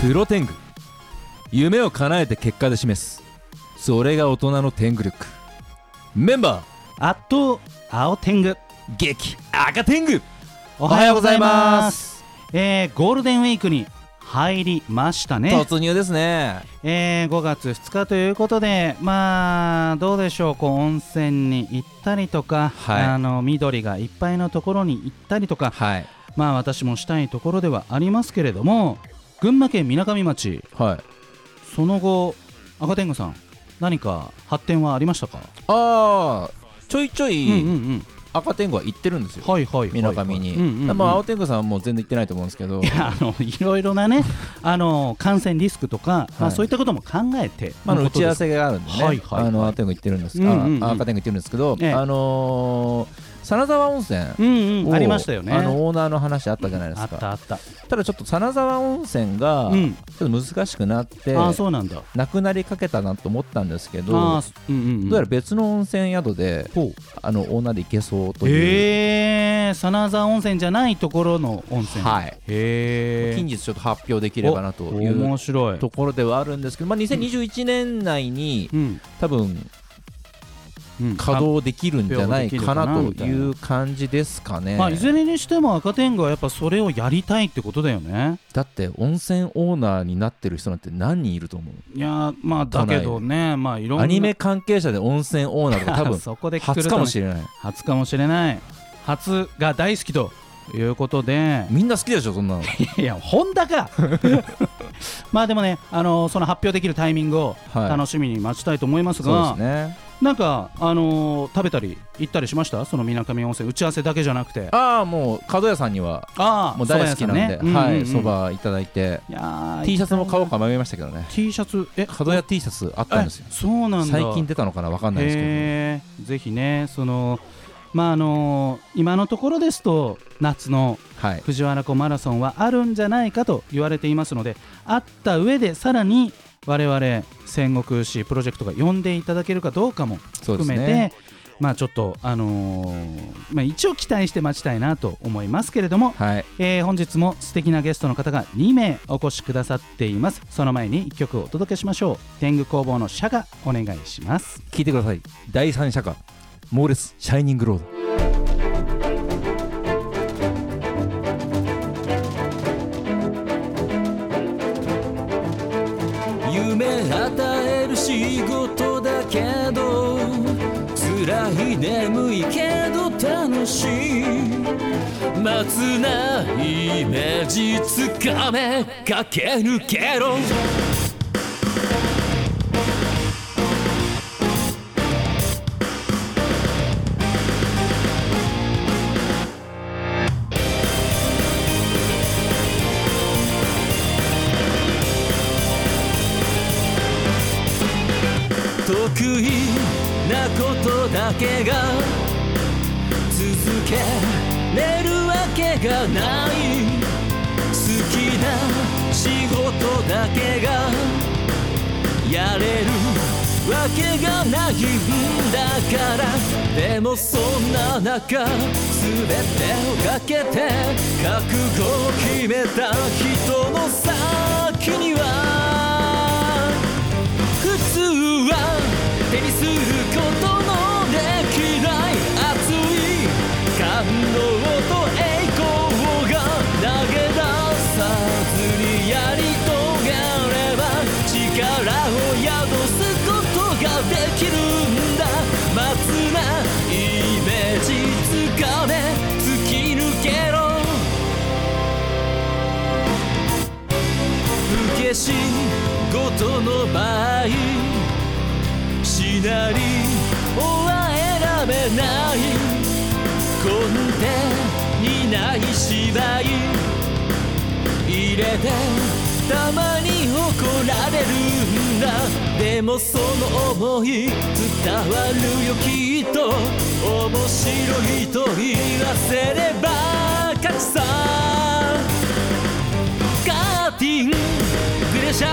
プロテング。夢を叶えて結果で示す。それが大人の天狗力。メンバあっと青天狗。ー激赤天狗。おはようございます。えー、ゴールデンウィークに入りましたね、突入ですね。えー、5月2日ということでまあどうでしょう。こう温泉に行ったりとか、はい。あの緑がいっぱいのところに行ったりとかはいまあ私もしたいところではありますけれども群馬県みなかみ町はい。その後赤天狗さん何か発展はありましたか、ああちょいちょうんうんいうん。赤天狗は行ってるんですよ。はいはいはいみなかみに、まあ青天狗さんはもう全然行ってないと思うんですけど。いやあのいろいろなね あの感染リスクとか、まあ、はいそういったことも考えて、まあ、打ち合わせせがあるんでね、はいはいはい。あの赤天狗行ってるんです、うんうんうん。あ赤天狗行ってるんですけど、ええ。あのー真沢温泉。をうんうん。ありましたよね。あのオーナーの話あったじゃないですあっかたあった。ただちょっと真沢温泉がうん。ちょっと難しくなって、ああそうなんだ。なくなりかけたなと思ったんですけどああうんうんうん。どうやら別の温泉宿であのオーナーで行けそうという、へえ真沢温泉じゃないところの温泉。はい。へえ近日ちょっと発表できればなという面白い。ところではあるんですけど、まあ、2021年内にうん。多分うん稼働できるんじゃないかなといいう感じですかね。まあいずれにしても赤天狗はやっぱそれをやりたいってことだよね。だって温泉オーナーになってる人なんて何人いると思う？いやーまあだけどねまあいろんな。アニメ関係者で温泉オーナーとか多分そこで初かもしれない。初かもしれない。初が大好きということで。みんな好きでしょそんなの。いやホンダか。まあでもね、あのその発表できるタイミングをはい。楽しみに待ちたいと思いますそうが、ですねなんか、あのー食べたり行ったりしました？その水上温泉打ち合わせだけじゃなくて。ああもう角屋さんにはあもう大好きなんで、はいそばばいただいて。いやー T シャツも買おうか迷いましたけどね。T シャツ？え？角屋 T シャツあったんですよ。えそうなんだ。最近出たのかなわかんないですけへー。ぜひねそのまああのー今のところですと夏のどはい。藤原湖マラソンはあるんじゃないかと言われていますのであった上でさらに我々戦国市プロジェクトが呼んでいただけるかどうかも含めて、ねまあちょっとあのーまあ一応期待して待ちたいなと思いますけれども、はい。えー本日も素敵なゲストの方が2名お越しくださっています。その前に1曲をお届けしましょう。天狗工房の社がお願いします。聞いてください。第三社歌モーレスシャイニングロード辛い眠いけど楽しい。待つなイメージつかめ。駆け抜けろ。けが続けれるわけがない好きな仕事だけがやれるわけがないんだからでもそんな中全てをかけて覚悟を決めた人の先には普通は手にすることし事の場合シナリオは選べない。根底にない芝居入れてたまに怒られるんだ。でもその思い伝わるよきっと。面白いと言わせれば勝ちさ。カーティングで尺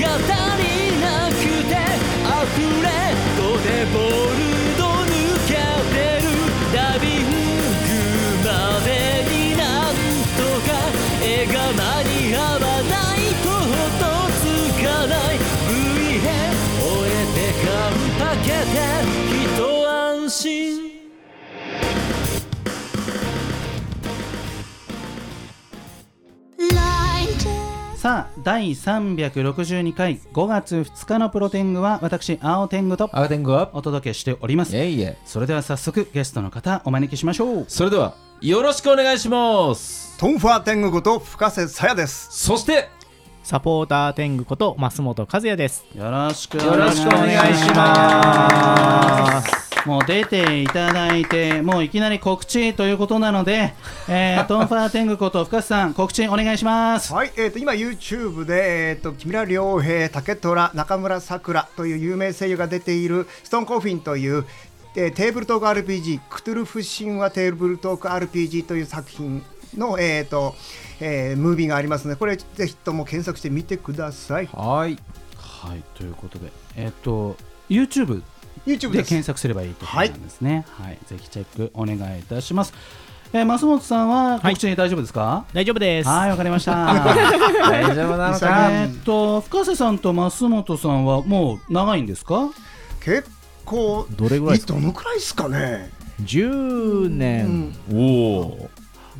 が足りなくて溢れとでボルド抜けてる。ダビンが間に合わないとほとつかない。V へ終えてカンパケて一安心。さあ第362回5月2日のプロテングは私青天狗と青天狗はお届けしております。いえいえ。それでは早速ゲストの方お招きしましょう。それではよろしくお願いします。トンファー天狗こと深瀬さやです。そしてサポーター天狗こと増本和也です。よろしくよろしくお願いしますもう出ていただいてもういきなり告知ということなので、えー、トンファー天狗こと深瀬さん告知お願いしますはい、えっ、と今 YouTube でえっ、と木村良平、竹虎、中村さくらという有名声優が出ているストーンコフィンという、えーテーブルトーク RPG クトゥルフ神話テーブルトーク RPG という作品のえっ、と、えームービーがありますのでこれぜひとも検索してみてください。はい。はいということでえっ、と YouTube YouTube で。検索すればいいということなんですね。はい、ぜひチェックお願いいたします。えー、増本さんは告知大丈夫ですか？大丈夫です。はいわかりました。大丈夫なのか？なえーっと深瀬さんと増本さんはもう長いんですか？結構どれぐらいですか？どのくらいですかね。10う年ん、おお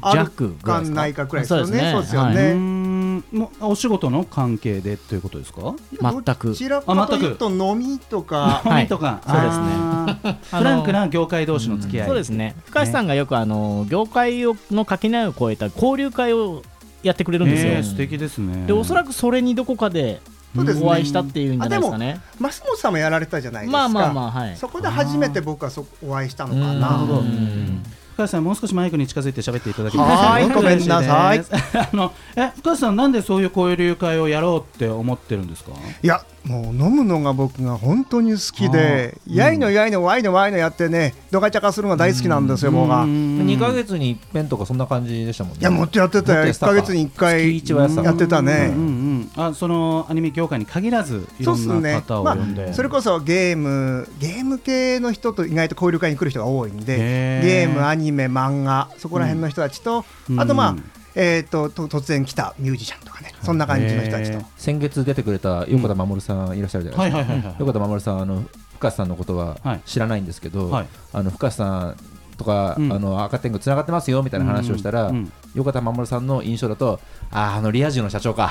弱かか？ないかくらいですよね。そうですね。うーそうですよね。ん。もうお仕事の関係でということですか？全く。どちらかというと飲みとか。はい飲みとか、そうですね。フランクな業界同士の付き合い、そうですね。深橋さん。がよくあの業界をの垣根を越えた交流会をやってくれるんですよ。えー素敵ですね。でおそらくそれにどこかでそうですね。お会いしたっていうんじゃないですかね。増本さんもやられたじゃないですか。まあまあまあはい。そこで初めて僕はそお会いしたのかうん。な。なるほど。うん深橋さんもう少しマイクに近づいて喋っていただけます。はいごめんなさい。あのえ深橋さんなんでそういう交流会をやろうって思ってるんですか？いやもう飲むのが僕が本当に好きで、やいのやいのわいのわいのやってねどがちゃかするのが大好きなんですよ、僕が。い2ヶ月に一遍とかそんな感じでしたもんね。やもっとやってたよ。1もっとやってたかヶ月に1回やってたね。うん。うんうんあそのアニメ業界に限らずいろんなそうっすね、ま方を呼んで、あ、それこそゲームゲーム系の人と意外と交流会に来る人が多いんでゲームアニメ漫画そこら辺の人たちと、あとまあ、うんえー、とと突然来たミュージシャンとかねそんな感じの人たちと先月出てくれた横田守さんいらっしゃるじゃないですか、はいはいはいはい横田守さんあの深瀬さんのことははい。知らないんですけど、はい。あの深瀬さんとか、うん。あの赤天狗つながってますよみたいな話をしたら、うんうん横田守さんの印象だとあーあのリア充の社長か。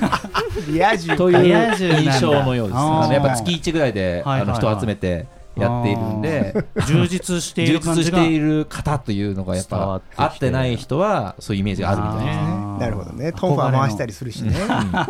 リア充という印象のようです。あー。あのやっぱ月1ぐらいで、はいはいはい。あの人を集めてやっているんで充実してい充る感じが実している方というのがやっぱ合ってない人はそういうイメージがあるみたいですね。なるほどね。トンファー回したりするしね。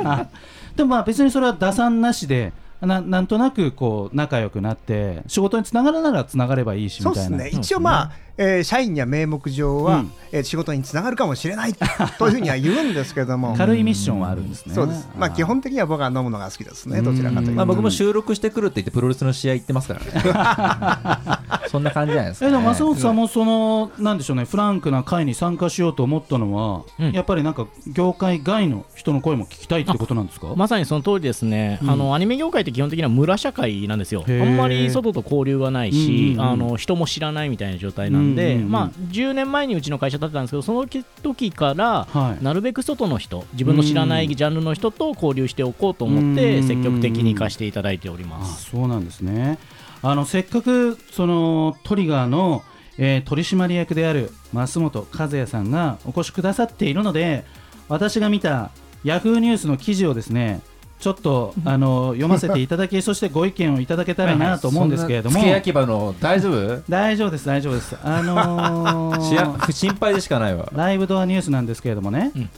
でもまあ別にそれは打算なしでななんとなくこう仲良くなって仕事につながるならつながればいいしみたいな。そうですね、一応まあ、えー社員には名目上は、うん。えー仕事につながるかもしれない というふうには言うんですけども、軽いミッションはあるんですね。そうです、まあ、基本的には僕は飲むのが好きですね、どちらかというと。まあ、僕も収録してくるって言ってプロレスの試合行ってますからね。そんな感じじゃないですか、ね、えでも松本さんもそのなんでしょうねフランクな会に参加しようと思ったのは、うん。やっぱりなんか業界外の人の声も聞きたいってことなんですか？まさにその通りですね、うん。あのアニメ業界って基本的には村社会なんですよ、あんまり外と交流がないし、うんうんうん。あの人も知らないみたいな状態なんで、うんうんうんまあ、10年前にうちの会社だったんですけど、その時から、はい。なるべく外の人、自分の知らないジャンルの人と交流しておこうと思って、うん。積極的に行かせていただいておりまあす。そうなんですね。あのせっかくそのトリガーの、えー取締役である増本和也さんがお越しくださっているので私が見たヤフーニュースの記事をですねちょっとあの読ませていただき そしてご意見をいただけたらなと思うんですけれども。付け焼き場の大丈夫？大丈夫です大丈夫です。あの しやー心配でしかないわ。ライブドアニュースなんですけれどもね、うん。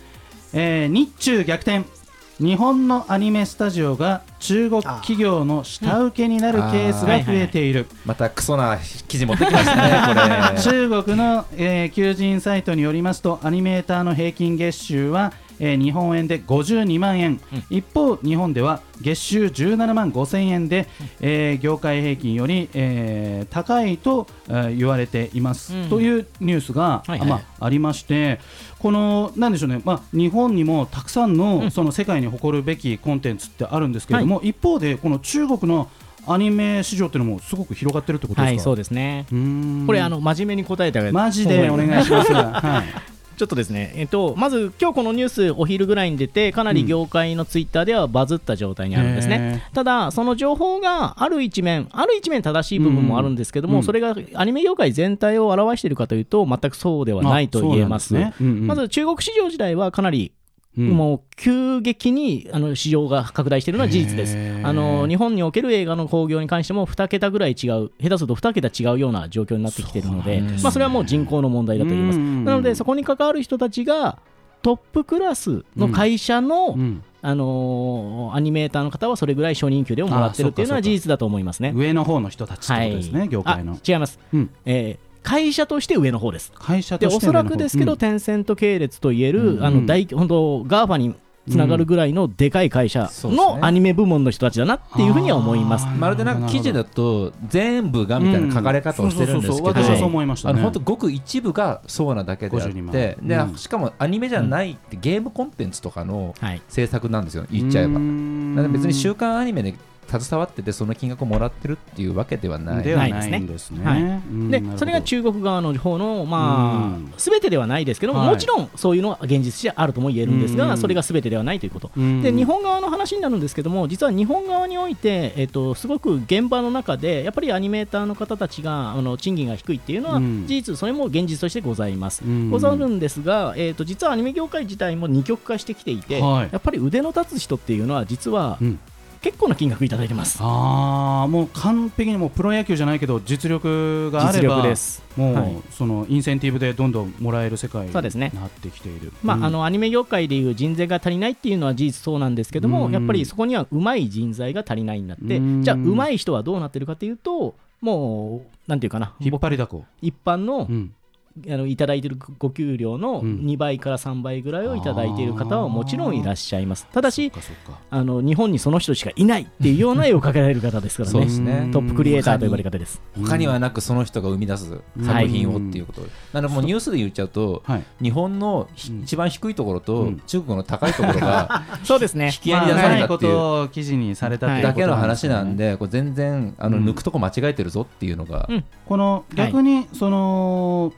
えー日中逆転。日本のアニメスタジオが中国企業の下請けになるケースが増えている、またクソな記事持ってきましたね 中国の、えー求人サイトによりますとアニメーターの平均月収は、えー日本円で52万円、一方日本では月収17万5千円で、えー業界平均より、えー高いと、えー言われています、うん。というニュースが、はいはい。まあ、ありましてこのなんでしょうね、まあ、日本にもたくさんの,、うん。その世界に誇るべきコンテンツってあるんですけれども、一方でこの中国のアニメ市場っていうのもすごく広がってるってことですか、はい、そうですね。これあの真面目に答えてあげマジでお願いします。はい。ちょっとですね、えっと、まず今日このニュースお昼ぐらいに出てかなり業界のツイッターではバズった状態にあるんですね、ただその情報がある一面ある一面正しい部分もあるんですけども、うん。それがアニメ業界全体を表しているかというと全くそうではないと言えます。すね。うんうん。まず中国市場自体はかなりうんもう急激にあの市場が拡大しているのは事実です。あの日本における映画の興行に関しても2桁ぐらい違う下手すると2桁違うような状況になってきているのでそね。まあ、それはもう人口の問題だと言います。うん。なのでそこに関わる人たちがトップクラスの会社の、うん。あのーアニメーターの方はそれぐらい初任給でもらってるっていうのは事実だと思いますね。上の方の人たちってことですね、業界の。あ違います、うん。えー会社として上の方です。会社でおそとして上の方。らくですけど、うん。テンセント系列といえる、うんあの大本当 GAFA につながるぐらいのでかい会社のアニメ部門の人たちだなっていうふうには思います。まるでなんか記事だと全部がみたいな書かれ方をしてるんですけど、うん。そうそう。そう私はそう思いましたね。あの本当ごく一部がそうなだけであっ52万。て、でうん。しかもアニメじゃないってゲームコンテンツとかのはい。制作なんですよ言っちゃえば。別に週刊アニメで携わっててその金額をもらってるっていうわけではない。ではないんですね。はい。でそれが中国側の方の、まうん。あ、すべてではないですけども、はい。もちろんそういうのは現実としてあるとも言えるんですが、うん。それがすべてではないということ。うん。で日本側の話になるんですけども実は日本側において、えっと、すごく現場の中でやっぱりアニメーターの方たちがあの賃金が低いっていうのはうん。事実、それも現実としてございます。うん。ござるんですが、えっと実はアニメ業界自体も二極化してきていて、はい。やっぱり腕の立つ人っていうのは実はうん結構な金額いただいてます。ああもう完璧にもうプロ野球じゃないけど実力があれ実ば力です。もう、はいそのインセンティブでどんどんもらえる世界になっそうですねてきている。まあうんあのアニメ業界でいう人材が足りないっていうのは事実そうなんですけども、うんやっぱりそこには上手い人材が足りないんだって、うんじゃあ上手い人はどうなってるかというともうなんていうかな引っ張りだこ。一般の,、うんあのいただいてるご給料のうん。2倍から3倍ぐらいをいただいている方はもちろんいらっしゃいます。ただしあの日本にその人しかいないっていうような絵を描けられる方ですからそうねですね。トップクリエイターと呼ばれ方です。他にはなくその人が生み出す作品をっていうこと、なのでもうニュースで言っちゃうとはい。日本の一番低いところとうん。中国の高いところが そうですね。引き合いに出されまあないこたっていうとを記事にされただけの話なんでこれ全然あのうん。抜くとこ間違えてるぞっていうのがうん。この逆にその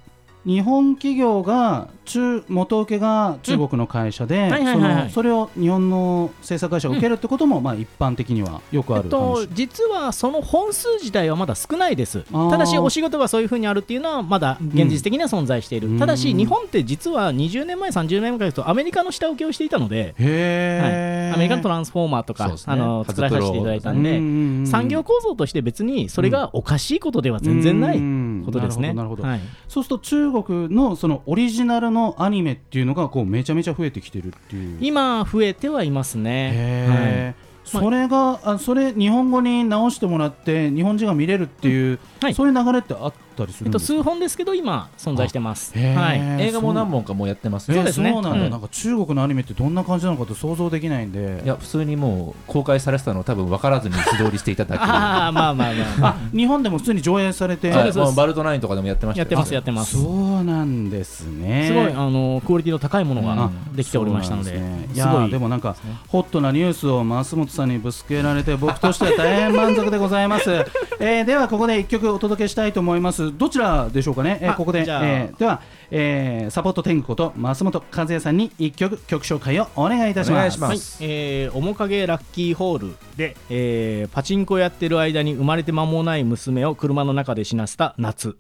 日本企業が中元請けが中国の会社で、はいはいはいそれを日本の制作会社が受けるってことも、まあ一般的にはよくあるえっと話。、実はその本数自体はまだ少ないです。ただしお仕事がそういうふうにあるっていうのはまだ現実的には存在している、うん。ただし日本って実は20年前30年前とアメリカの下請けをしていたので、へー。アメリカのトランスフォーマーとか、ね。あの作らさせていただいたんで、うんうんうん産業構造として別にそれがおかしいことでは全然ないことですね。はい。そうすると中国のそのオリジナルのアニメっていうのがこうめちゃめちゃ増えてきてるっていう。今増えてはいますね。へーそれがあそれ日本語に直してもらって日本人が見れるっていう、はいそういう流れってあったりすえっと、るんですか、数本ですけど今存在してます。はい。映画も何本かもうやってますえーそうですね。そうなんだ、うんなんか中国のアニメってどんな感じなのかと想像できないんで。いや普通にもう公開されてたのを多分分からずに素通りしていただけ ああまあまあまあ。あ日本でも普通に上映されてそうです。そうです。バルトナインとかでもやってましたよやってますやってます。すそうなんですね。ごいあのクオリティの高いものがうん。できておりましたので、そうなんですね。いすごい。やーでもなんかホットなニュースを増本さんにぶつけられて僕としては大変満足でございます、えーではここで一曲お届けしたいと思いますどちらでしょうかね、えーあここで、じゃあ。えーでは、えーサポート天狗こと増本和也さんに一曲曲紹介をお願いいたします。お願いします。はい、えー面影ラッキーホールで、えーパチンコやってる間に生まれて間もない娘を車の中で死なせた夏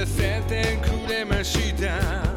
させてくれました。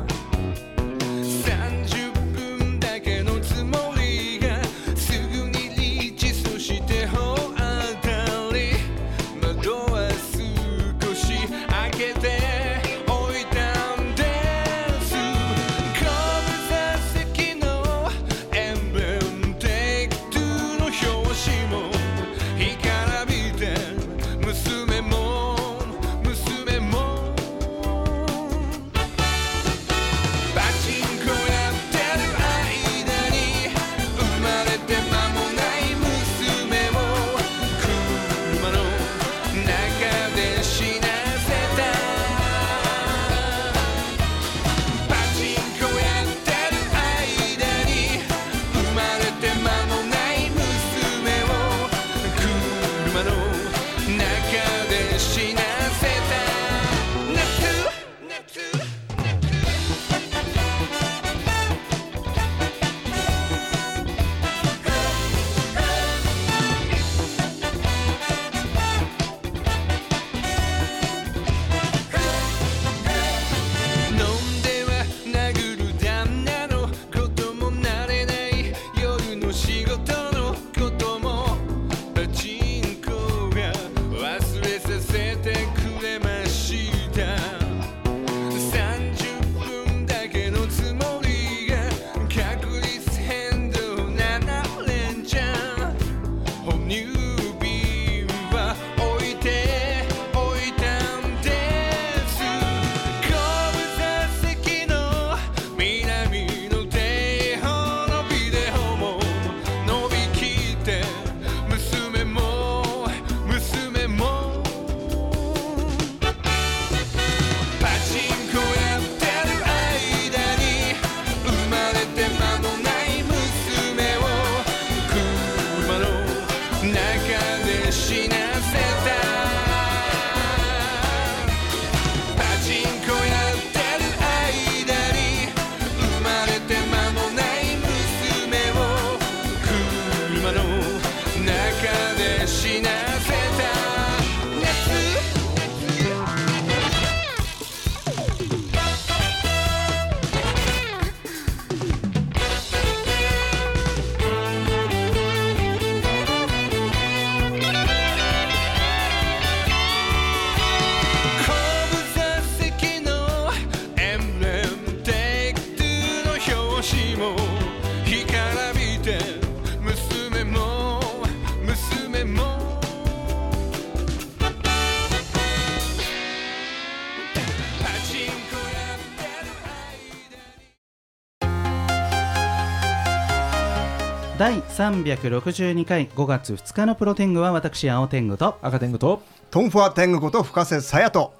362回5月2日のプロテングは私青天狗と赤天狗とトンファーテングこと深瀬さやと。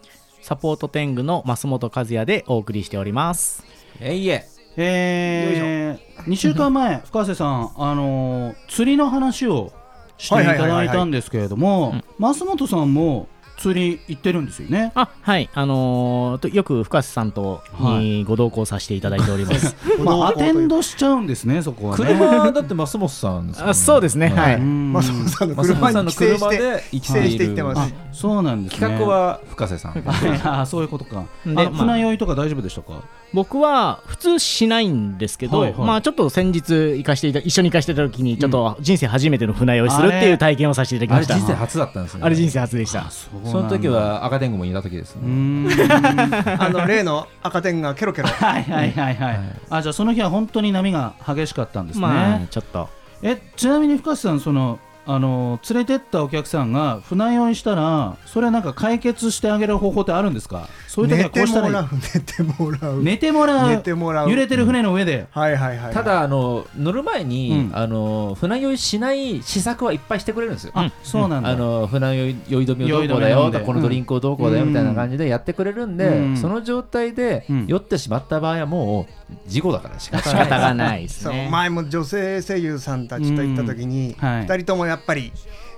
サポート天狗の増本和也でお送りしております。えいえ。えー、2週間前 深瀬さんあのー釣りの話をしていただいたんですけれども増本さんも釣り行ってるんですよね。あはい。あのーとよく深瀬さんとはいにご同行させていただいております。まあアテンドしちゃうんですねそこはね。車だって増本さんですもんあそうですね。はい。うん。松本さんの増車に本さんの帰省して車で帰省して行ってます、あそうなんですね。企画は深瀬さん。あそういうことか。あでのまあ。船酔いとか大丈夫でしたか？僕は普通しないんですけど、はいはい。まあちょっと先日行かしていた一緒に行かしていた時にちょっと人生初めての船酔いするっていう体験をさせていただきました。あれ人生初だったんですね。あれ人生初でした。そうその時は赤天狗もいた時ですね。ん。あの例の赤点がケロケロ。はいはいはい。はい、あじゃあその日は本当に波が激しかったんですね、まあちょっと。えちなみに深瀬さんそのあの連れてったお客さんが船酔いしたらそれはなんか解決してあげる方法ってあるんですか？そういう時はこうしたもららい。う寝てもらう。寝てもらう。寝てもらう。揺れてる船の上で、はいはいはいただあの乗る前に、うん。あの船酔いしない施策はいっぱいしてくれるんですよ。あそうなんだ、あの船酔い酔い止めをどうこうだよ酔い止め飲んで。このドリンクをどうこうだようんみたいな感じでやってくれるんで、うん。その状態でうん。酔ってしまった場合はもう事故だから仕方がない。ですそうね。前も女性声優さんたちと行った時に、うん。はい。二人ともやっぱり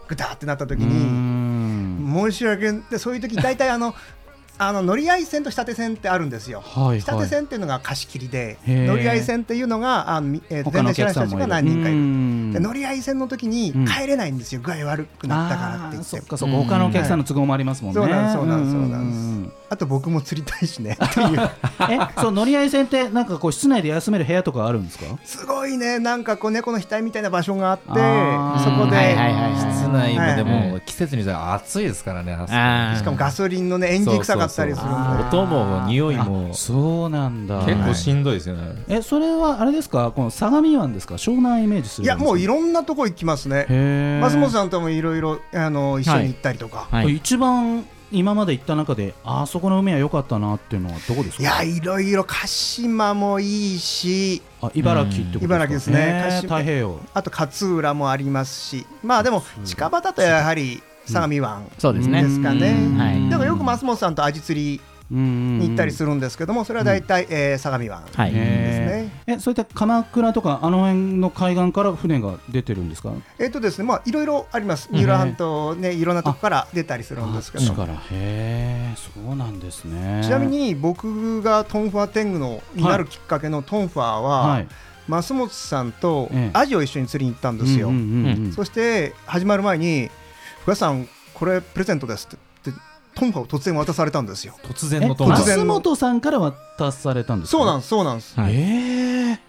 グタってなった時にん。申し訳でそういう時大体あの あの乗り合い線と下手線ってあるんですよ。はい下手はい線っていうのが貸し切りで、乗り合い線っていうのがあのみえー全然知らない人たちが何人かいる。で乗りり合い線の時にうん。帰れないんですよ、具合悪くなったからって言って。そっかそっか。他のお客さんの都合もありますもんね、そうなんですそうなんですそうなんです。んあと僕も釣りたいしね。っていう。えそう乗り合い線ってなんかこう室内で休める部屋とかあるんですか？すごいね。なんかこう猫の額みたいな場所があってそこで、はいはいはいはい室内もではい。も季節によっては暑いですからねしかもガソリンのねエンジン臭かったりするんで。そうそうそう。音も匂いも。そうなんだ。結構しんどいですよね。えそれはあれですか？この相模湾ですか？湘南イメージするいやもういろろんなとこ行きますね。へ松本さんともいろいろあの一緒に行ったりとか、はい。一番今まで行った中であそこの海は良かったなっていうのはどこですか？いやいろいろ鹿島もいいしあ茨城ってことですか？茨城ですね。へー太平洋。あと勝浦もありますし。まあでも近場だとやはり相模湾ですね。ですかね、はい。だからよく松本さんとアジ釣りにに行ったりするんですけどもそれは大体、えー相模湾はい。ですへね。えそういった鎌倉とかあの辺の海岸から船が出てるんですか？えっ、とですねまあいろいろあります。うん三浦半島ねいろんなとこから出たりするんですけど。から。へえそうなんですね。ちなみに僕がトンファー天狗のになるきっかけのトンファーは、はい。増本さんとええ。アジを一緒に釣りに行ったんですよ、うんうんうんうん。そして始まる前に「深谷さんこれプレゼントです」ってトンファーを突然渡されたんですよ。突然のトえンボ松本さんから渡されたんですか？そうなんですそうなんです。はい。ええ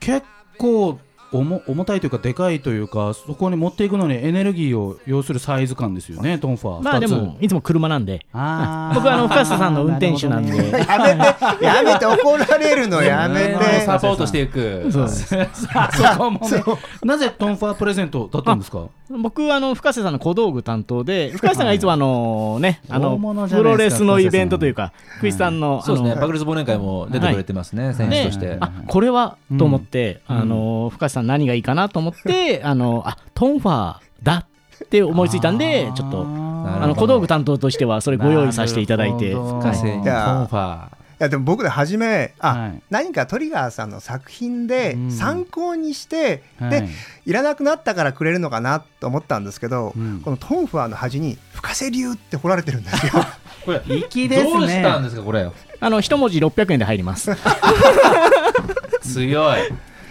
結構重重たいというかでかいというかそこに持っていくのにエネルギーを要するサイズ感ですよねトンファーまあでもいつも車なんで。僕はあの深瀬さんの運転手なんで。やめてやめて怒られるの やめねて。サポートしていく。そうです。そこもね。なぜトンファープレゼントだったんですか？僕あの深瀬さんの小道具担当で深瀬さん。がいつもあのねあのプロレスのイベントというかクリスさんのあそうですね。のバグルズ忘年会も出てくれてますね。選手として。で。あこれは？うんと思って、うん。あの深瀬さん何がいいかなと思って あのあトンファーだって思いついたんでちょっとあの小道具担当としてはそれご用意させていただいて。なるほど。深瀬にトンフいやァいやでも僕で初めあ、はい。何かトリガーさんの作品でうん。参考にして、はい。でいらなくなったからくれるのかなと思ったんですけど、うん。このトンファーの端に「深瀬流」って彫られてるんですよ。これ粋ですね。どうしたんですかこれ。あの一文字600円で入ります。強い。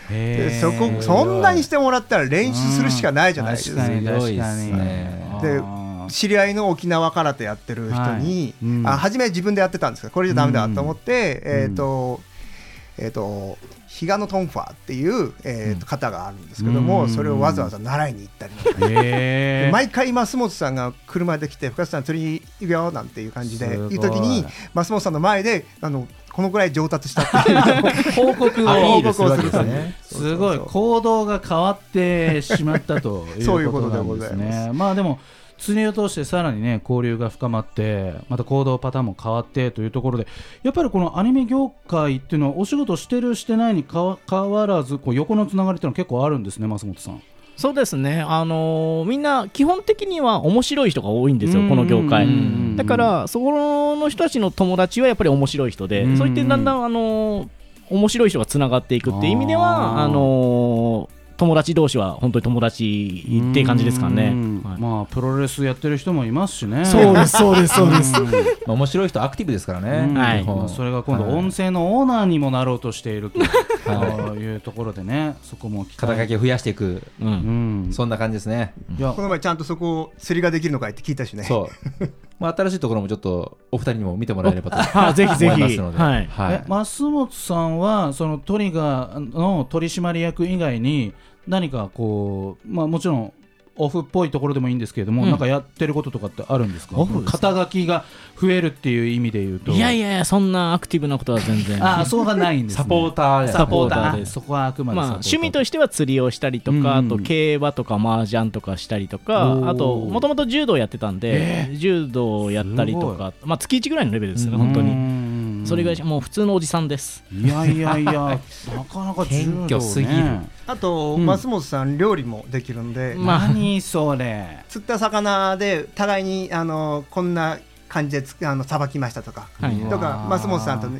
でそこそんなにしてもらったら練習するしかないじゃないですか。確かに確かに。すねで知り合いの沖縄空手やってる人に、はい。うん。あ初め自分でやってたんですけどこれじゃダメだと思って、うん。えっ、とえっ、と比嘉のトンファーっていう、えーと方があるんですけども、うん。それをわざわざ習いに行ったりとか。毎回増本さんが車で来て「深瀬さん釣り行くよ」なんていう感じでい。言う時に増本さんの前であのこのぐらい上達したっていう。報告を。アピールするわけですね。すごい。行動が変わってしまったという そういうここととでごなんですざいます。ね。まあでも釣りを通してさらにね交流が深まってまた行動パターンも変わってというところでやっぱりこのアニメ業界っていうのはお仕事してるしてないにかわ変わらずこう横のつながりっていうのは結構あるんですね増本さん。そうですね、あのーみんな基本的には面白い人が多いんですよ、この業界。だから、そこの人たちの友達はやっぱり面白い人で、うん。そういってだんだん、あのー面白い人がつながっていくっていう意味では、あのー友達同士は本当に友達っていう感じですかね。うん。はい。まあプロレスやってる人もいますしね。そうです、そうです、そうです。うん。まあ面白い人アクティブですからね、はい。まあそれが今度はい。音声のオーナーにもなろうとしているというところでね、そこも肩書きを増やしていく、ううん。ん、そんな感じですね、いやこの前ちゃんとそこを釣りができるのかいって聞いたしね。そう、まあ、新しいところもちょっとお二人にも見てもらえればと あぜひぜひ。思いますので、はい。え増本さんはそのトリガーの取締役以外に何かこうまあもちろんオフっぽいところでもいいんですけれども、うん。なんかやってることとかってあるんですか？オフですか？肩書きが増えるっていう意味で言うと。いやいやいや、そんなアクティブなことは全然。あそうがないんです、ね、サポーターサポーターでそこはあくまでまあ、サポーター。趣味としては釣りをしたりとか、うん。あと競馬とか麻雀とかしたりとか、あともともと柔道やってたんで、柔道をやったりとか、まあ、月1ぐらいのレベルですよね、本当に。にそれぐらいしもう普通のおじさんです。いやいやいや なかなか謙虚すぎる。あと、うん。松本さん料理もできるんで、まあ。何それ。釣った魚で互いにあのこんな感じでつあのさばきましたとか、はい。とか松本さんとい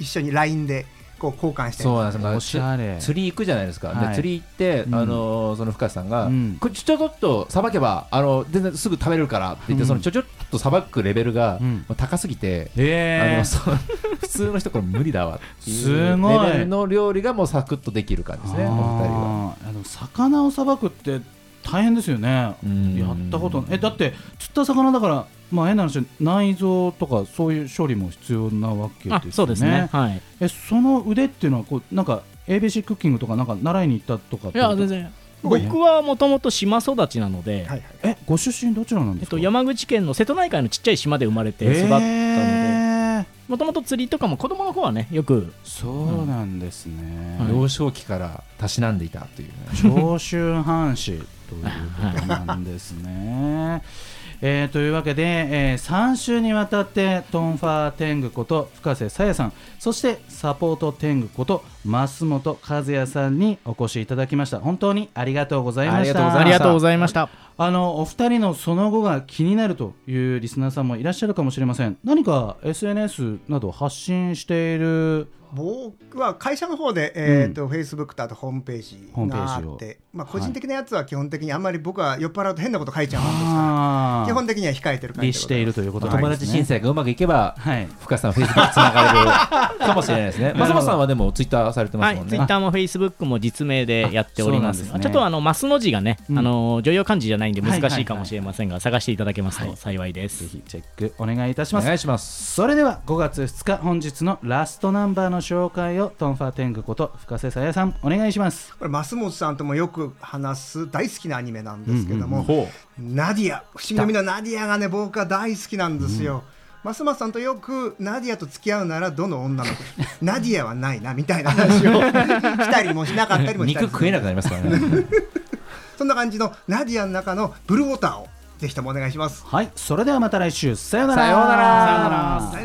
一緒に LINE でこう交換して。そうなんです。よおしゃれ。釣り行くじゃないですか、はい。で釣り行って、うん。あのその深瀬さんが、うん。これちょちょっとさばけばあの全然すぐ食べれるからって言って、うん。そのちょちょっとさばくレベルが、高すぎて、あえ。のそう普通の人これ無理だわっていうすごい。レベルの料理がもうサクッとできる感じですねお二人は。あの魚をさばくって大変ですよね。うん。やったことえだって釣った魚だからまあ変な話内臓とかそういう処理も必要なわけですよね。あそうですね。はい。えその腕っていうのはこうなんか ABC クッキングとかなんか習いに行ったとかいや、全然。僕はもともと島育ちなので、はいはいえご出身どちらなんですか？えっと、山口県の瀬戸内海のちっちゃい島で生まれて育ったので、えーもともと釣りとかも子供の方はね、よく、そうなんですね、はい幼少期からたしなんでいたというね、長州藩士ということなんですね。えーというわけで、え3週にわたってトンファーテングこと深瀬さやさん。そしてサポートテングこと増本和也さんにお越しいただきました。本当にありがとうございました。ありがとうございました。あのお二人のその後が気になるというリスナーさんもいらっしゃるかもしれません。何か SNS など発信している僕は会社の方で、えーとフェイスブックとあとホームページホームペがージを。あって、まあ、個人的なやつは基本的にあんまり僕は酔っ払うと変なこと書いちゃうんですからあー。基本的には控えてる感じ律しているということ友達申請がうまくいけば、はい深瀬さん、フェイスブックつながれるかもしれないですね。松本さんはでもツイッターされてまはい、すもんね。ツイッターもフェイスブックも実名でやっております。ちょっとあのマスの字がね、うん。あの女優漢字じゃないんで難しいかもしれませんが、探していただけますと幸いです。ぜひチェックお願いいたしおます。願い。します。それでは5月2日本日のラストナンバーの紹介をトンファーテングこと深瀬沙哉さんお願いします。これ舛本さんともよく話す大好きなアニメなんですけども、ほナディア不思議の海のナディアがね僕は大好きなんですよ。ますますさんとよくナディアと付き合うならどの女の子？ナディアはないなみたいな話を。したりもしなかったりうもしたりする肉食えなくなりますからね。そんな感じのナディアの中のブルーウォーターをぜひともお願いします。はいそれではまた来週。さようなら。さようなら。さよ